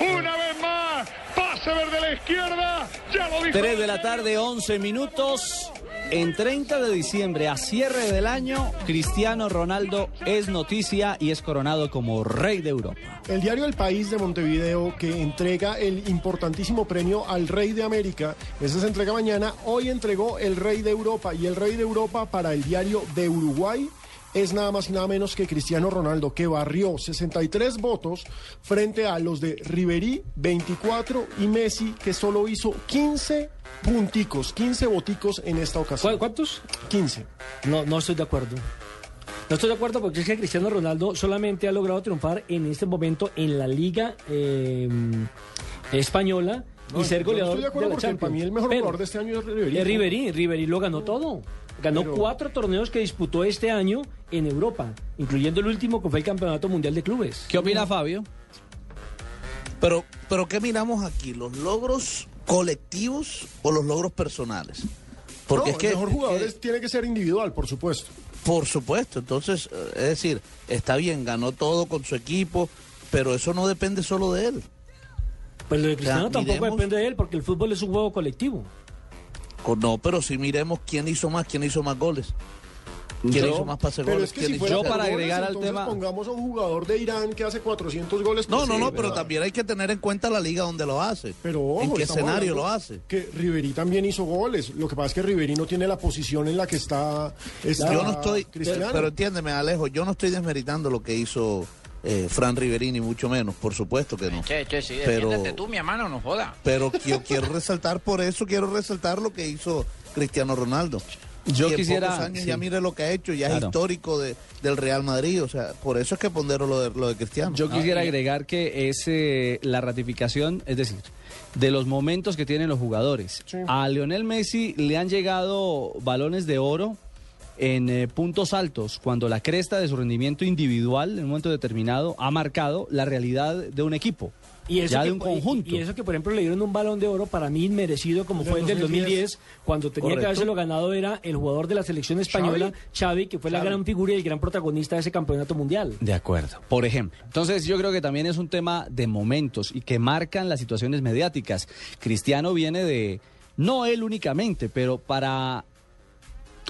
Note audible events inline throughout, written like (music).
Una vez más. Pase verde a la izquierda. Ya lo dijo. 3 de la tarde, 11 minutos. En 30 de diciembre, a cierre del año, Cristiano Ronaldo es noticia y es coronado como rey de Europa. El diario El País de Montevideo, que entrega el importantísimo premio al Rey de América, ese se entrega mañana, hoy entregó el Rey de Europa y el Rey de Europa para el diario de Uruguay es nada más y nada menos que Cristiano Ronaldo, que barrió 63 votos frente a los de Riverí, 24, y Messi, que solo hizo 15 punticos, 15 boticos en esta ocasión. ¿Cu- ¿Cuántos? 15. No, no estoy de acuerdo. No estoy de acuerdo porque es que Cristiano Ronaldo solamente ha logrado triunfar en este momento en la Liga eh, Española No, y ser yo no goleador estoy de acuerdo la porque Champions. para mí el mejor Pero, jugador de este año es Ribery. Es Ribery, Ribery lo ganó todo. Ganó Pero- cuatro torneos que disputó este año en Europa, incluyendo el último que fue el Campeonato Mundial de Clubes. ¿Qué opina Fabio? Pero, pero ¿qué miramos aquí? ¿Los logros colectivos o los logros personales? Porque No, es que, el mejor jugador eh, es- tiene que ser individual, por supuesto. por supuesto, entonces, eh, es decir, está bien, ganó todo con su equipo, pero eso no depende solo de él. Pues lo de Cristiano tampoco miremos- depende de él porque el fútbol es un juego colectivo. No, pero si miremos quién hizo más, quién hizo más goles. ¿Quién Yo- hizo más Pero goles? es que ¿Quién si fuera Yo para goles, agregar al tema- pongamos a un jugador de Irán que hace 400 goles. No, pues no, no, pero ¿verdad? también hay que tener en cuenta la liga donde lo hace. Pero ojo, ¿En qué escenario lo hace? Que Riverí también hizo goles. Lo que pasa es que Riverí no tiene la posición en la que está, está Yo no estoy, Cristiano. pero entiéndeme, Alejo, yo no estoy desmeritando lo que hizo eh, Fran Riveri, ni mucho menos, por supuesto que no. Che, che, sí, Pero- tú, mi hermano, no joda. Pero yo quiero resaltar, por eso quiero resaltar lo que hizo Cristiano Ronaldo. Yo Y en quisiera- pocos años sí. ya mire lo que ha hecho, ya es histórico de, del Real Madrid, o sea, por eso es que pondero lo de, lo de Cristiano. Yo quisiera agregar que es eh, la ratificación, es decir, de los momentos que tienen los jugadores. Sí. A Lionel Messi le han llegado balones de oro en eh, puntos altos, cuando la cresta de su rendimiento individual en un momento determinado ha marcado la realidad de un equipo. Y eso ya que, de un conjunto. Y, y eso que, por ejemplo, le dieron un balón de oro para mí merecido, como fue el del 2010, 2010, cuando tenía que Correcto. habérselo ganado era el jugador de la selección española, Xavi, que fue la Xavi. gran figura y el gran protagonista de ese campeonato mundial. De acuerdo. Por ejemplo. Entonces yo creo que también es un tema de momentos y que marcan las situaciones mediáticas. Cristiano viene de, no él únicamente, pero para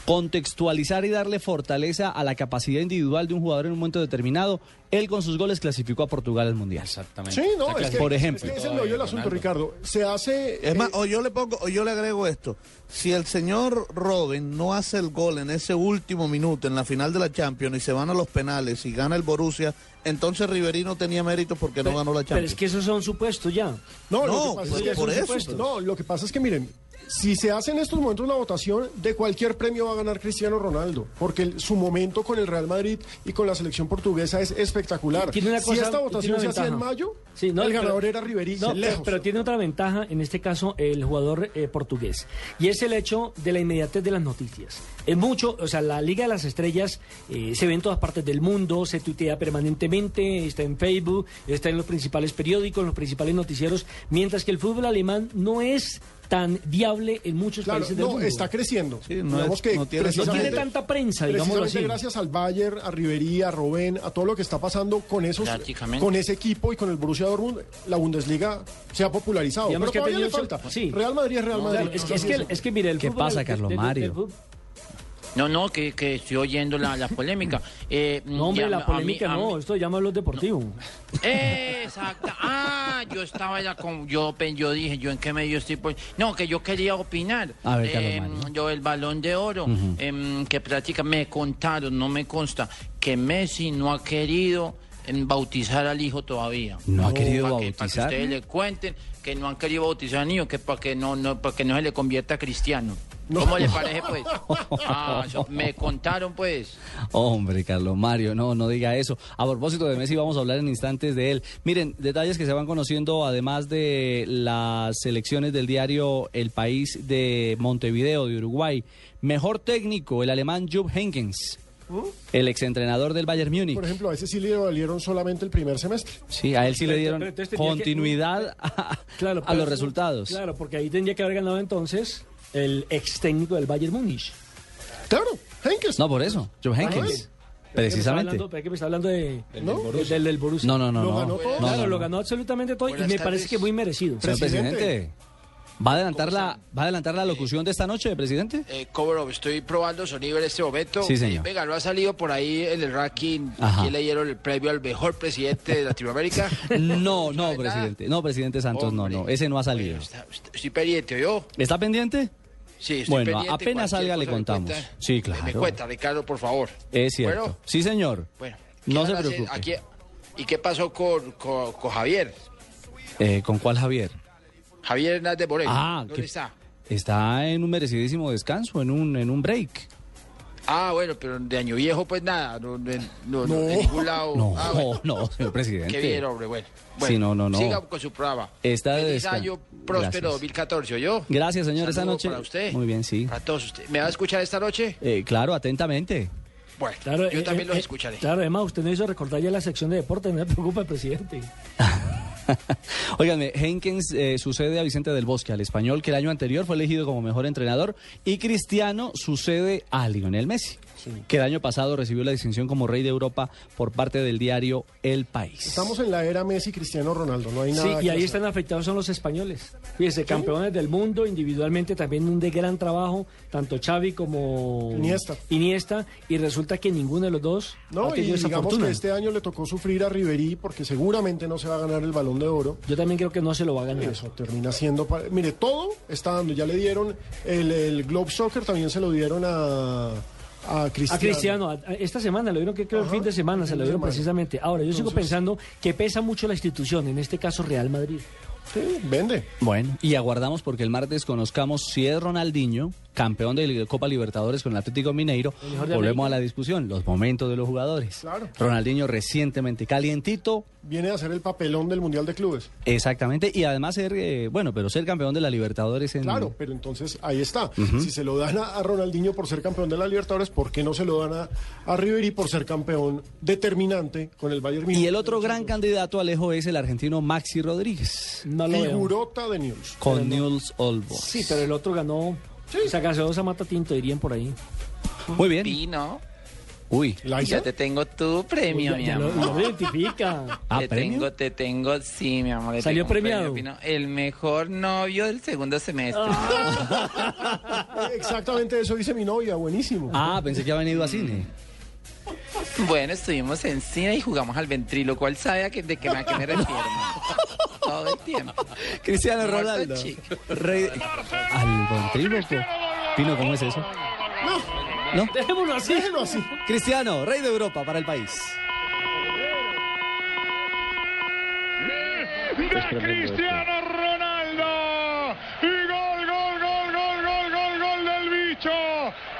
contextualizar y darle fortaleza a la capacidad individual de un jugador en un momento determinado, él con sus goles clasificó a Portugal al Mundial. Exactamente. Sí, no, es que, por ejemplo. es que ese es el asunto, Ricardo. Se hace... Es más, eh, o yo le pongo, o yo le agrego esto. Si el señor Robin no hace el gol en ese último minuto, en la final de la Champions, y se van a los penales y gana el Borussia, entonces Riverí no tenía mérito porque no ganó la Pero Champions. es que esos son supuestos ya. No, No, lo que pasa pues es que por es un eso, supuesto. pues. No, lo que pasa es que miren, si se hace en estos momentos una votación, de cualquier premio va a ganar Cristiano Ronaldo, porque el- su momento con el Real Madrid y con la selección portuguesa es espectacular. Tiene una si esta votación se hacía en mayo, Sí, no, el pero- ganador era Ribery, No, pero, lejos. pero tiene otra ventaja, en este caso, el jugador eh, portugués. Y es el hecho de la inmediatez de las noticias. Es mucho, o sea, la Liga de las Estrellas eh, se ve en todas partes del mundo, se tuitea permanentemente, está en Facebook, está en los principales periódicos, en los principales noticieros, mientras que el fútbol alemán no es tan viable en muchos Claro, países del no, mundo. está creciendo. Sí, no digamos es- que no tiene- no tanta prensa, precisamente así. gracias al Bayern, a Ribery, a Robben, a todo lo que está pasando con esos, con ese equipo y con el Borussia Dortmund, la Bundesliga se ha popularizado. Digamos pero que todavía le falta. sí. Real Madrid es Real Madrid. Claro, es, que, es, que, es que, mire, el ¿Qué fútbol- pasa, Carlos del- del- Mario? del No, no, que, que estoy oyendo la, la polémica. Eh, No, hombre, ya, la a mí- polémica a no, mí- esto llama a los deportivos. Exacto. Ah, yo estaba ya con, yo, yo dije, yo en qué medio estoy, pues, no, que yo quería opinar. A ver, Carlos Em, yo el balón de oro, em, que prácticamente me contaron, no me consta, que Messi no ha querido em, bautizar al hijo todavía. ¿No ha querido Para que- Para que bautizar? ustedes le cuenten que no han querido bautizar al niño, que para que no, no, para que no se le convierta a cristiano. ¿Cómo le parece, (laughs) pues? Ah, me contaron, pues. Hombre, Carlos Mario, no, no diga eso. A propósito de Messi, vamos a hablar en instantes de él. Miren, detalles que se van conociendo, además de las selecciones del diario El País de Montevideo, de Uruguay. Mejor técnico, el alemán Jupp Heynckes, el exentrenador del Bayern Múnich. Por ejemplo, a ese sí le valieron solamente el primer semestre. Sí, a él sí le Pero- dieron pero que- continuidad a, Claro, a los resultados. Claro, porque ahí tendría que haber ganado entonces el ex técnico del Bayern Múnich. Claro, Henkes. No, por eso, Jupp Heynckes. Precisamente. ¿Para qué me está hablando de, ¿No? del, del Borussia? No, no, no, Lo no. ganó todo. No, claro, no, lo ganó absolutamente todo y me tardes. parece que muy merecido. Señor Presidente. presidente, ¿va a adelantar la, ¿va a adelantar la locución de esta noche, presidente? Eh, Cobro, estoy probando sonido en este momento. Sí, señor. Venga, ¿no ha salido por ahí en el ranking? Ajá. Aquí le dieron el premio al mejor presidente de Latinoamérica. (laughs) No, no, presidente. No, presidente Santos, no, Hombre. no. Ese no ha salido. Está- estoy pendiente, ¿yo? ¿Está pendiente? Sí, estoy Bueno, apenas salga le contamos. cuenta. Sí, claro. Me cuenta, Ricardo, por favor. Es cierto. Bueno, Sí, señor. bueno. No ¿qué se preocupe. aquí? ¿Y qué pasó con, con, con Javier? Eh, ¿Con cuál Javier? Javier Hernández. Ah, ¿Dónde ¿qué- está? Está en un merecidísimo descanso, en un, en un break. Ah, bueno, pero de año viejo, pues nada. No, no, no, no, de ningún lado. No, Ah, bueno. (laughs) no, señor presidente. Qué bien, hombre, bueno. Sí, Bueno, no, no, no. Siga con su programa. Está de Feliz año próspero Gracias. 2014, ¿yo? Gracias, señor, esta noche. para usted. Muy bien, sí. Para todos ustedes. ¿Me va a escuchar esta noche? Eh, claro, atentamente. Bueno, Claro, yo eh, también eh, los eh, escucharé. Claro, además usted no hizo recordar ya la sección de deporte, no me preocupa el presidente. (laughs) (laughs) Óiganme, Henkens eh, sucede a Vicente del Bosque, al español que el año anterior fue elegido como mejor entrenador, y Cristiano sucede a Lionel Messi, que el año pasado recibió la distinción como rey de Europa por parte del diario El País. Estamos en la era Messi Cristiano Ronaldo, no hay nada. Sí, y ahí hacer. están afectados son los españoles. Fíjese, campeones del mundo, individualmente también un de gran trabajo, tanto Xavi como Iniesta. Iniesta, y resulta que ninguno de los dos No, ha y esa digamos fortuna. que este año le tocó sufrir a Riverí porque seguramente no se va a ganar el balón de oro. Yo también creo que no se lo va a ganar. Eso termina siendo. Mire, todo está dando. Ya le dieron el, el Globe Soccer, también se lo dieron a, a Cristiano. A Cristiano, a- a- esta semana lo dieron que creo el fin de semana, se lo dieron semana. precisamente. Ahora, yo sigo pensando que pesa mucho la institución, en este caso Real Madrid. Sí, vende. Bueno, y aguardamos porque el martes conozcamos si es Ronaldinho, campeón de Copa Libertadores con el Atlético Mineiro. Volvemos América. a la discusión, los momentos de los jugadores. Claro. Ronaldinho recientemente calientito, Viene a hacer el papelón del Mundial de Clubes. exactamente, y además ser, eh, bueno, pero ser campeón de la Libertadores en... Claro, pero entonces ahí está. Si se lo dan a, a Ronaldinho por ser campeón de la Libertadores, ¿por qué no se lo dan a, a Ribery por ser campeón determinante con el Bayern Múnich? Y el otro gran candidato, Alejo, es el argentino Maxi Rodríguez, No lo veo. Figurota de News. con Newell's Old Boys. Sí, pero el otro ganó. Esa gaseosa mata tinto, dirían por ahí. Muy bien. Pino, Uy, ya te tengo tu premio, Ya- mi ya lo, amor. lo identifica. (laughs) ¿Ah, te premio? tengo, te tengo, sí, mi amor. ¿Salió premiado? premio. El mejor novio del segundo semestre. (laughs) exactamente eso dice mi novia, buenísimo. Ah, pensé que había venido a cine. Bueno, estuvimos en cine y jugamos al ventrilo. ¿Cuál sabe a qué, de qué, a qué me refiero? (laughs) Todo el tiempo. (laughs) Cristiano Ronaldo. Rey... Al ventríloco. Pino, ¿cómo es eso? No. Dejémoslo así. Déjelo así. Cristiano, rey de Europa para el país. de Cristiano Ronaldo. Y gol, gol, gol, gol, gol, gol, gol del bicho.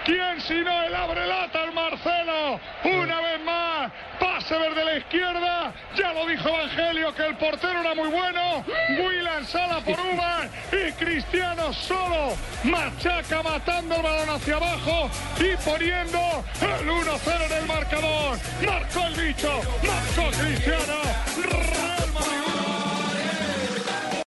¿Quién sino el abre lata, el Marcelo vez más, pase desde la izquierda. Ya lo dijo Evangelio que el portero era muy bueno. Willan sala por Uban y Cristiano solo machaca matando el balón hacia abajo y poniendo el 1-0 en el marcador. Marcó el bicho, marcó Cristiano.